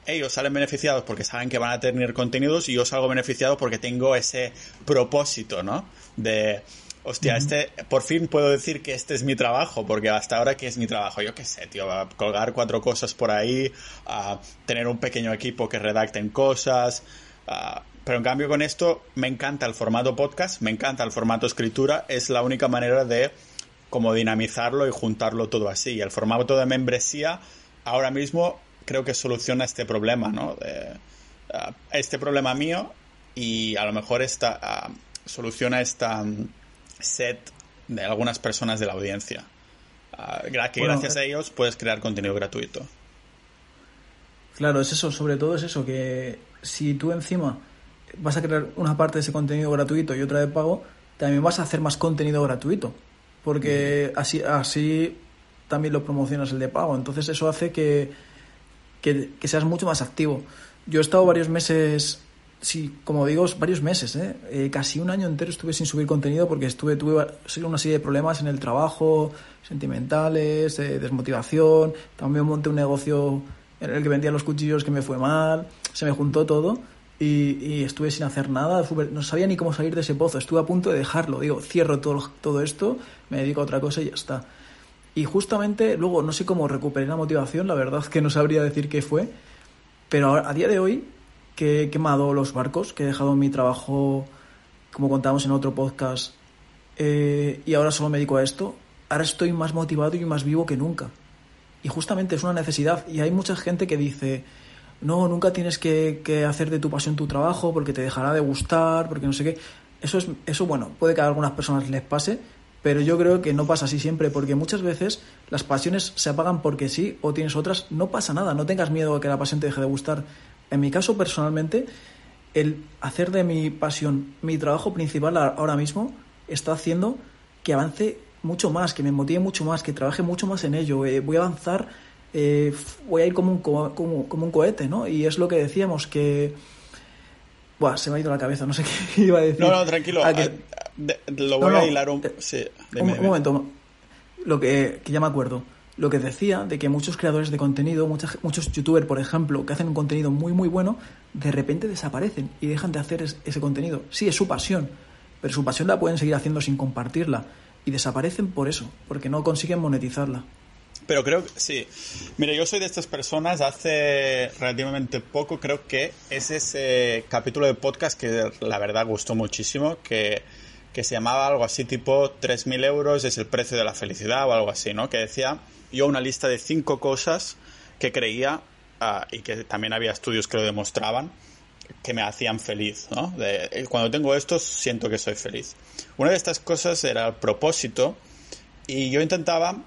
ellos salen beneficiados porque saben que van a tener contenidos y yo salgo beneficiado porque tengo ese propósito, ¿no? De, hostia, este, por fin puedo decir que este es mi trabajo, porque hasta ahora que es mi trabajo, yo qué sé, tío, colgar cuatro cosas por ahí, a tener un pequeño equipo que redacten cosas, a pero en cambio con esto me encanta el formato podcast, me encanta el formato escritura, es la única manera de como dinamizarlo y juntarlo todo así. Y el formato de membresía ahora mismo creo que soluciona este problema, ¿no? Ah, este problema mío y a lo mejor esta, ah, soluciona esta mm, set de algunas personas de la audiencia. Uh, que gracias a ellos puedes crear contenido gratuito. Claro, es eso, sobre todo es eso, que si tú encima vas a crear una parte de ese contenido gratuito y otra de pago, también vas a hacer más contenido gratuito, porque así, así también lo promocionas el de pago. Entonces eso hace que, que, seas mucho más activo. Yo he estado varios meses, sí, como digo, varios meses, ¿eh? ¿eh? casi un año entero estuve sin subir contenido porque estuve tuve una serie de problemas en el trabajo, sentimentales, desmotivación, también monté un negocio en el que vendía los cuchillos que me fue mal, se me juntó todo y, estuve sin hacer nada, no sabía ni cómo salir de ese pozo, estuve a punto de dejarlo, digo, cierro todo, todo esto, me dedico a otra cosa y ya está. Y justamente luego no sé cómo recuperé la motivación, la verdad que no sabría decir qué fue, pero a día de hoy que he quemado los barcos, que he dejado mi trabajo, como contábamos en otro podcast, eh, y ahora solo me dedico a esto, ahora estoy más motivado y más vivo que nunca. Y justamente es una necesidad. Y hay mucha gente que dice, no, nunca tienes que, hacer de tu pasión tu trabajo porque te dejará de gustar, porque no sé qué. Eso, es, eso, bueno, puede que a algunas personas les pase, pero yo creo que no pasa así siempre, porque muchas veces las pasiones se apagan porque sí o tienes otras, no pasa nada, no tengas miedo a que la pasión te deje de gustar. En mi caso, personalmente, el hacer de mi pasión mi trabajo principal ahora mismo está haciendo que avance mucho más, que me motive mucho más, que trabaje mucho más en ello. Eh, voy a avanzar, eh, voy a ir como un, como, como, un cohete, ¿no? Y es lo que decíamos, que... Buah, se me ha ido la cabeza, no sé <laughs> qué iba a decir. No, no, tranquilo. Ah, lo voy a hilar un... Eh, sí, un, momento, lo que, que ya me acuerdo lo que decía de que muchos creadores de contenido, muchos, muchos youtubers, por ejemplo, que hacen un contenido muy, muy bueno, de repente desaparecen y dejan de hacer ese contenido. Sí, es su pasión, pero su pasión la pueden seguir haciendo sin compartirla y desaparecen por eso, porque no consiguen monetizarla. Pero creo que sí. Mire, yo soy de estas personas hace relativamente poco, creo que es ese capítulo de podcast que la verdad gustó muchísimo, que, que se llamaba algo así tipo 3.000 euros es el precio de la felicidad o algo así, ¿no? Que decía yo una lista de cinco cosas que creía ah, y que también había estudios que lo demostraban que me hacían feliz, ¿no? De, cuando tengo esto siento que soy feliz. Una de estas cosas era el propósito y yo intentaba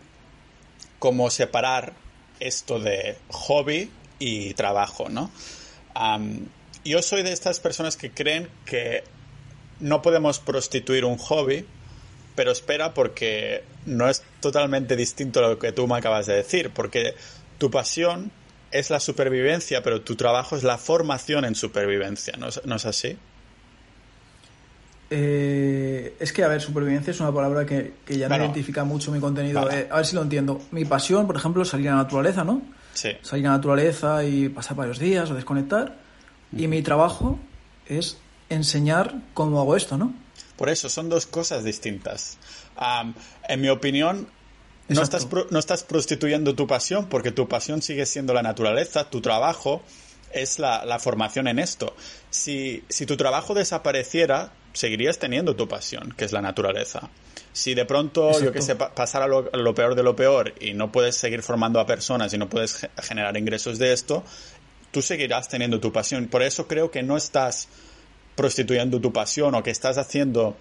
como separar esto de hobby y trabajo, ¿no? yo soy de estas personas que creen que no podemos prostituir un hobby, pero espera porque no es totalmente distinto a lo que tú me acabas de decir, porque tu pasión es la supervivencia, pero tu trabajo es la formación en supervivencia, ¿no es, así? Eh, es que, a ver, supervivencia es una palabra que, ya no identifica mucho mi contenido. Eh, a ver si lo entiendo. Mi pasión, por ejemplo, es salir a la naturaleza, ¿no? Sí. Salir a la naturaleza y pasar varios días o desconectar. Y mi trabajo es enseñar cómo hago esto, ¿no? Por eso, son dos cosas distintas. en mi opinión, no estás, no estás prostituyendo tu pasión porque tu pasión sigue siendo la naturaleza, tu trabajo es la, formación en esto. Si, si, tu trabajo desapareciera, seguirías teniendo tu pasión, que es la naturaleza. Si de pronto, yo que sé, pasara lo, lo, peor de lo peor y no puedes seguir formando a personas y no puedes generar ingresos de esto, tú seguirás teniendo tu pasión. Por eso creo que no estás prostituyendo tu pasión o que estás haciendo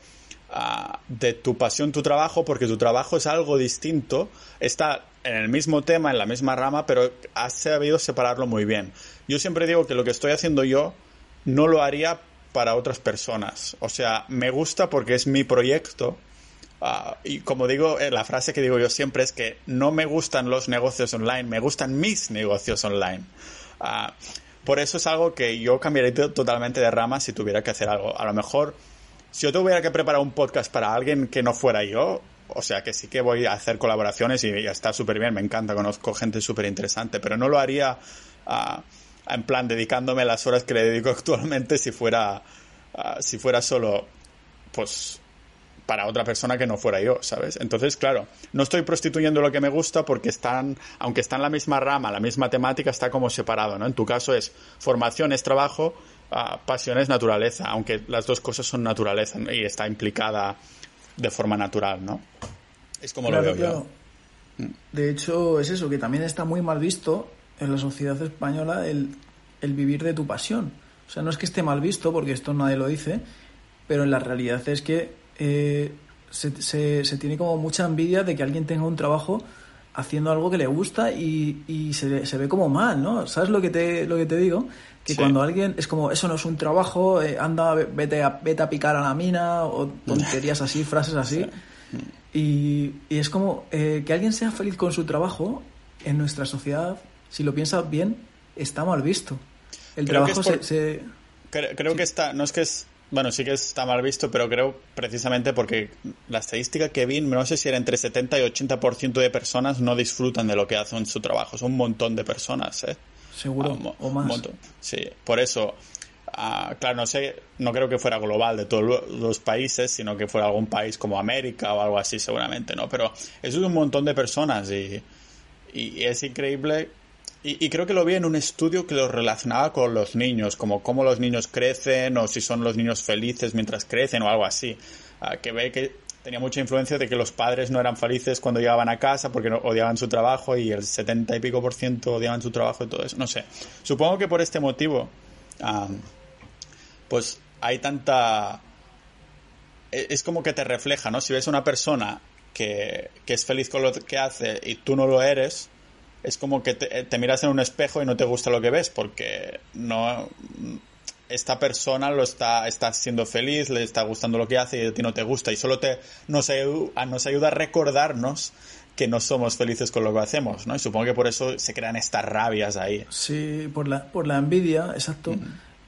de tu pasión tu trabajo porque tu trabajo es algo distinto, está en el mismo tema, en la misma rama, pero has sabido separarlo muy bien. Yo siempre digo que lo que estoy haciendo yo no lo haría para otras personas. O sea, me gusta porque es mi proyecto. Ah, y como digo, eh, la frase que digo yo siempre es que no me gustan los negocios online, me gustan mis negocios online. Ah, por eso es algo que yo cambiaría totalmente de rama si tuviera que hacer algo. A lo mejor si yo tuviera que preparar un podcast para alguien que no fuera yo, o sea que sí que voy a hacer colaboraciones y ya está súper bien, me encanta, conozco gente súper interesante, pero no lo haría ah, en plan dedicándome las horas que le dedico <laughs> actualmente si fuera, ah, si fuera solo, pues para otra persona que no fuera yo, ¿sabes? Entonces, claro, no estoy prostituyendo lo que me gusta porque están, aunque está en la misma rama, la misma temática, está como separado, ¿no? En tu caso es formación, es trabajo pasión es naturaleza, aunque las dos cosas son naturaleza y está implicada de forma natural, ¿no? Es como lo veo yo. Mm. De hecho, es eso, que también está muy mal visto en la sociedad española el, vivir de tu pasión. O sea, no es que esté mal visto, porque esto nadie lo dice, pero en la realidad es que eh, se, se, tiene como mucha envidia de que alguien tenga un trabajo haciendo algo que le gusta y, y se, se, ve como mal, ¿no? ¿Sabes lo que te, lo que te digo? Que cuando alguien es como, eso no es un trabajo, eh, anda, vete a, vete a picar a la mina, o tonterías así, frases así. Y, y, es como eh, que alguien sea feliz con su trabajo en nuestra sociedad, si lo piensas bien, está mal visto. El trabajo se, Creo, que está, no es que es bueno, sí que está mal visto, pero creo precisamente porque la estadística que vi, no sé si era entre 70 y 80% de personas no disfrutan de lo que hacen en su trabajo. Son un montón de personas, ¿eh? Seguro, ah, o más. Sí, por eso, ah, claro, no sé, no creo que fuera global de todos los países, sino que fuera algún país como América o algo así seguramente, ¿no? Pero eso es un montón de personas y, y es increíble y, creo que lo vi en un estudio que lo relacionaba con los niños, como cómo los niños crecen o si son los niños felices mientras crecen o algo así. Ah, que ve que tenía mucha influencia de que los padres no eran felices cuando llegaban a casa porque odiaban su trabajo y el 70 y pico por ciento odiaban su trabajo y todo eso. No sé. Supongo que por este motivo, pues hay tanta... E, es como que te refleja, ¿no? Si ves una persona que, que es feliz con lo que hace y tú no lo eres, es como que te, miras en un espejo y no te gusta lo que ves porque no esta persona lo está, está siendo feliz, le está gustando lo que hace y a ti no te gusta y solo te nos ayuda, nos ayuda a recordarnos que no somos felices con lo que hacemos, ¿no? Y supongo que por eso se crean estas rabias ahí. Sí, por la, por la envidia, exacto.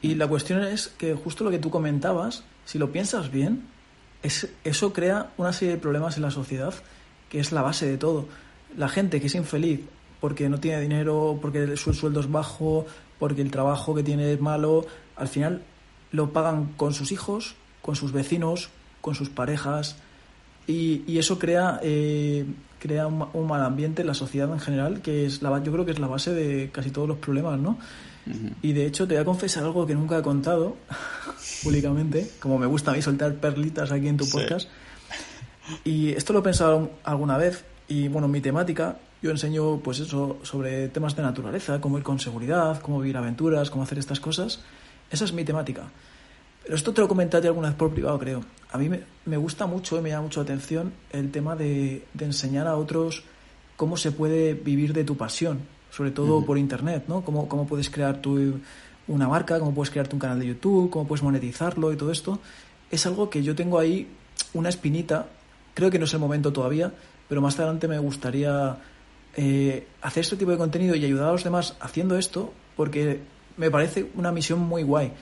Y la cuestión es que justo lo que tú comentabas, si lo piensas bien, es, eso crea una serie de problemas en la sociedad que es la base de todo. La gente que es infeliz porque no tiene dinero, porque su sueldo es bajo, porque el trabajo que tiene es malo, al final lo pagan con sus hijos, con sus vecinos, con sus parejas y, eso crea, eh, crea un, mal ambiente en la sociedad en general, que es la, yo creo que es la base de casi todos los problemas, ¿no? Y de hecho te voy a confesar algo que nunca he contado <laughs> públicamente, como me gusta a mí soltar perlitas aquí en tu podcast. Y esto lo he pensado alguna vez y bueno, mi temática yo enseño, pues eso, sobre temas de naturaleza, cómo ir con seguridad, cómo vivir aventuras, cómo hacer estas cosas. Esa es mi temática. Pero esto te lo comenté alguna vez por privado, creo. A mí me, gusta mucho y me llama mucho la atención el tema de, enseñar a otros cómo se puede vivir de tu pasión, sobre todo por internet, ¿no? Cómo, cómo puedes crear tu, una marca, cómo puedes crearte un canal de YouTube, cómo puedes monetizarlo y todo esto. Es algo que yo tengo ahí una espinita, creo que no es el momento todavía, pero más adelante me gustaría eh, hacer este tipo de contenido y ayudar a los demás haciendo esto, porque me parece una misión muy guay.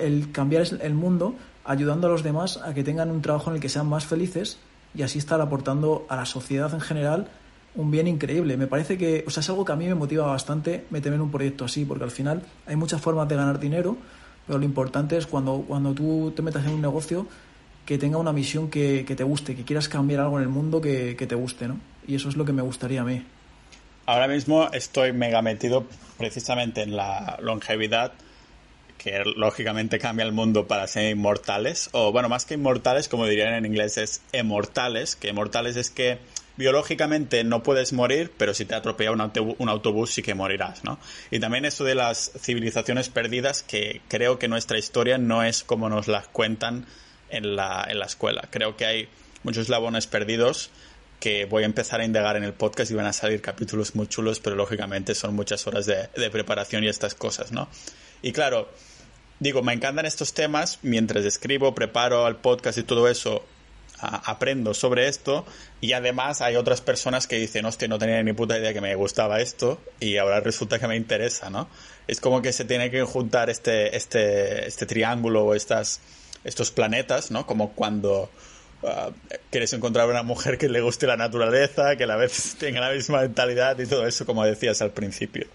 el cambiar el mundo ayudando a los demás a que tengan un trabajo en el que sean más felices y así estar aportando a la sociedad en general un bien increíble. Me parece que, o sea, es algo que a mí me motiva bastante meterme en un proyecto así, porque al final hay muchas formas de ganar dinero, pero lo importante es cuando, cuando tú te metas en un negocio que tenga una misión que, te guste, que quieras cambiar algo en el mundo que, que te guste, ¿no? Y eso es lo que me gustaría a mí ahora mismo estoy mega metido precisamente en la longevidad, que lógicamente cambia el mundo para ser inmortales, o bueno, más que inmortales, como dirían en inglés, es emortales, que emortales es que biológicamente no puedes morir, pero si te atropella un, autobús, sí que morirás, ¿no? Y también eso de las civilizaciones perdidas, que creo que nuestra historia no es como nos las cuentan en la, en la escuela. Creo que hay muchos eslabones perdidos que voy a empezar a indagar en el podcast y van a salir capítulos muy chulos, pero lógicamente son muchas horas de, preparación y estas cosas, ¿no? Y claro, digo, me encantan estos temas, mientras escribo, preparo el podcast y todo eso, aprendo sobre esto y además hay otras personas que dicen, hostia, no tenía ni puta idea que me gustaba esto y ahora resulta que me interesa, ¿no? Es como que se tiene que juntar este, este, este triángulo o estas, estos planetas, ¿no? Como cuando Quieres encontrar una mujer que le guste la naturaleza, que a la vez <laughs> tenga la misma mentalidad y todo eso, como decías al principio.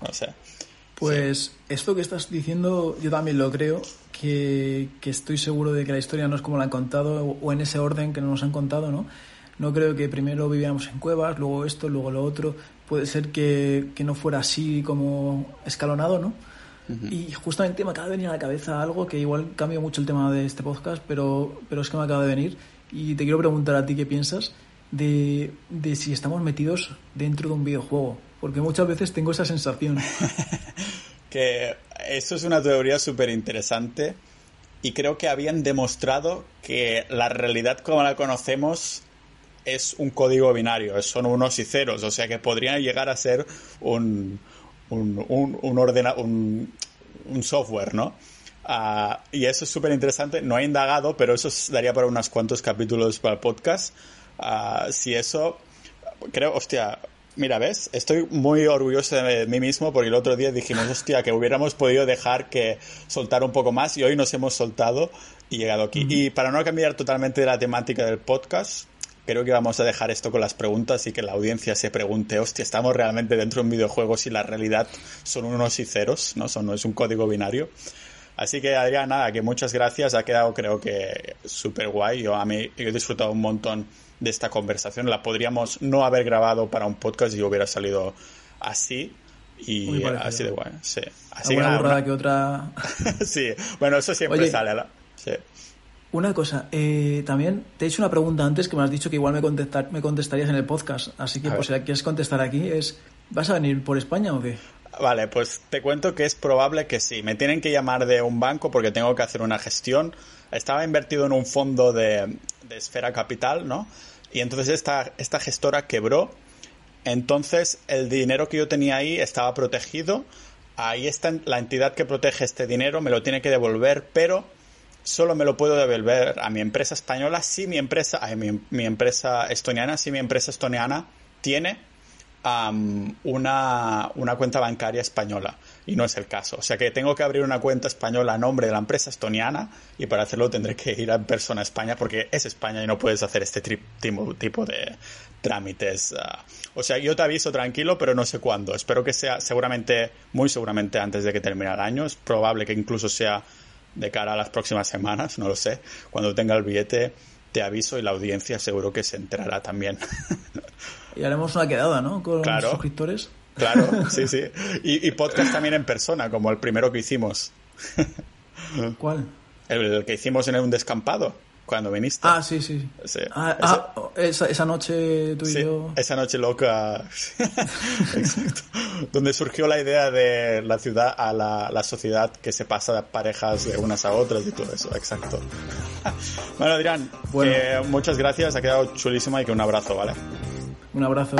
O sea, pues esto que estás diciendo yo también lo creo, que, estoy seguro de que la historia no es como la han contado o en ese orden que nos han contado, ¿no? No creo que primero vivíamos en cuevas, luego esto, luego lo otro. Puede ser que, no fuera así como escalonado, ¿no? Y justamente me acaba de venir a la cabeza algo que igual cambia mucho el tema de este podcast, pero, pero es que me acaba de venir. Y te quiero preguntar a ti qué piensas de, de si estamos metidos dentro de un videojuego, porque muchas veces tengo esa sensación. <laughs> que eso es una teoría súper interesante y creo que habían demostrado que la realidad como la conocemos es un código binario, son unos y ceros, o sea que podrían llegar a ser un, un, un, un, ordena, un, un software, ¿no? Uh, y eso es súper interesante. No he indagado, pero eso daría para unos cuantos capítulos para el podcast. Uh, si eso, creo, hostia, mira, ¿ves? Estoy muy orgulloso de mí mismo porque el otro día dijimos, hostia, que hubiéramos podido dejar que soltar un poco más y hoy nos hemos soltado y llegado aquí. Y para no cambiar totalmente de la temática del podcast, creo que vamos a dejar esto con las preguntas y que la audiencia se pregunte, hostia, ¿estamos realmente dentro de un videojuego si la realidad son unos y ceros? ¿No? Son, no es un código binario. Así que Adrián, nada, que muchas gracias. Ha quedado creo que súper guay. Yo a mí he disfrutado un montón de esta conversación. La podríamos no haber grabado para un podcast y hubiera salido así. Y así de guay. Sí. Así que, nada, que otra. <laughs> sí, bueno, eso siempre sale. ¿la? Sí. Una cosa, eh, también te he hecho una pregunta antes que me has dicho que igual me, contestar, me contestarías en el podcast. Así que, pues, si la quieres contestar aquí, es: ¿vas a venir por España o qué? Vale, pues te cuento que es probable que sí. Me tienen que llamar de un banco porque tengo que hacer una gestión. Estaba invertido en un fondo de, de Esfera Capital, ¿no? Y entonces esta, esta gestora quebró. Entonces el dinero que yo tenía ahí estaba protegido. Ahí está la entidad que protege este dinero, me lo tiene que devolver, pero solo me lo puedo devolver a mi empresa española si mi empresa, a mi, empresa estoniana, si mi empresa estoniana tiene una, una, cuenta bancaria española y no es el caso. O sea que tengo que abrir una cuenta española a nombre de la empresa estoniana y para hacerlo tendré que ir en persona a España porque es España y no puedes hacer este tipo de trámites. Ah. o sea, yo te aviso tranquilo, pero no sé cuándo. Espero que sea seguramente, muy seguramente antes de que termine el año. Es probable que incluso sea de cara a las próximas semanas, no lo sé. Cuando tenga el billete te aviso y la audiencia seguro que se enterará también. <laughs> Y haremos una quedada, ¿no? Con los suscriptores. Claro, <laughs> sí, sí. Y, podcast también en persona, como el primero que hicimos. ¿Cuál? El, que hicimos en un descampado, cuando viniste. Ah, sí, sí. Ah, ah, esa, esa, noche tú y sí, yo. Esa noche loca. <laughs> Exacto. Donde surgió la idea de la ciudad a la, la sociedad que se pasa de parejas de unas a otras y todo eso. Exacto. <laughs> bueno, Adrián, bueno. muchas gracias. Ha quedado chulísima y que un abrazo, ¿vale? Un abrazo.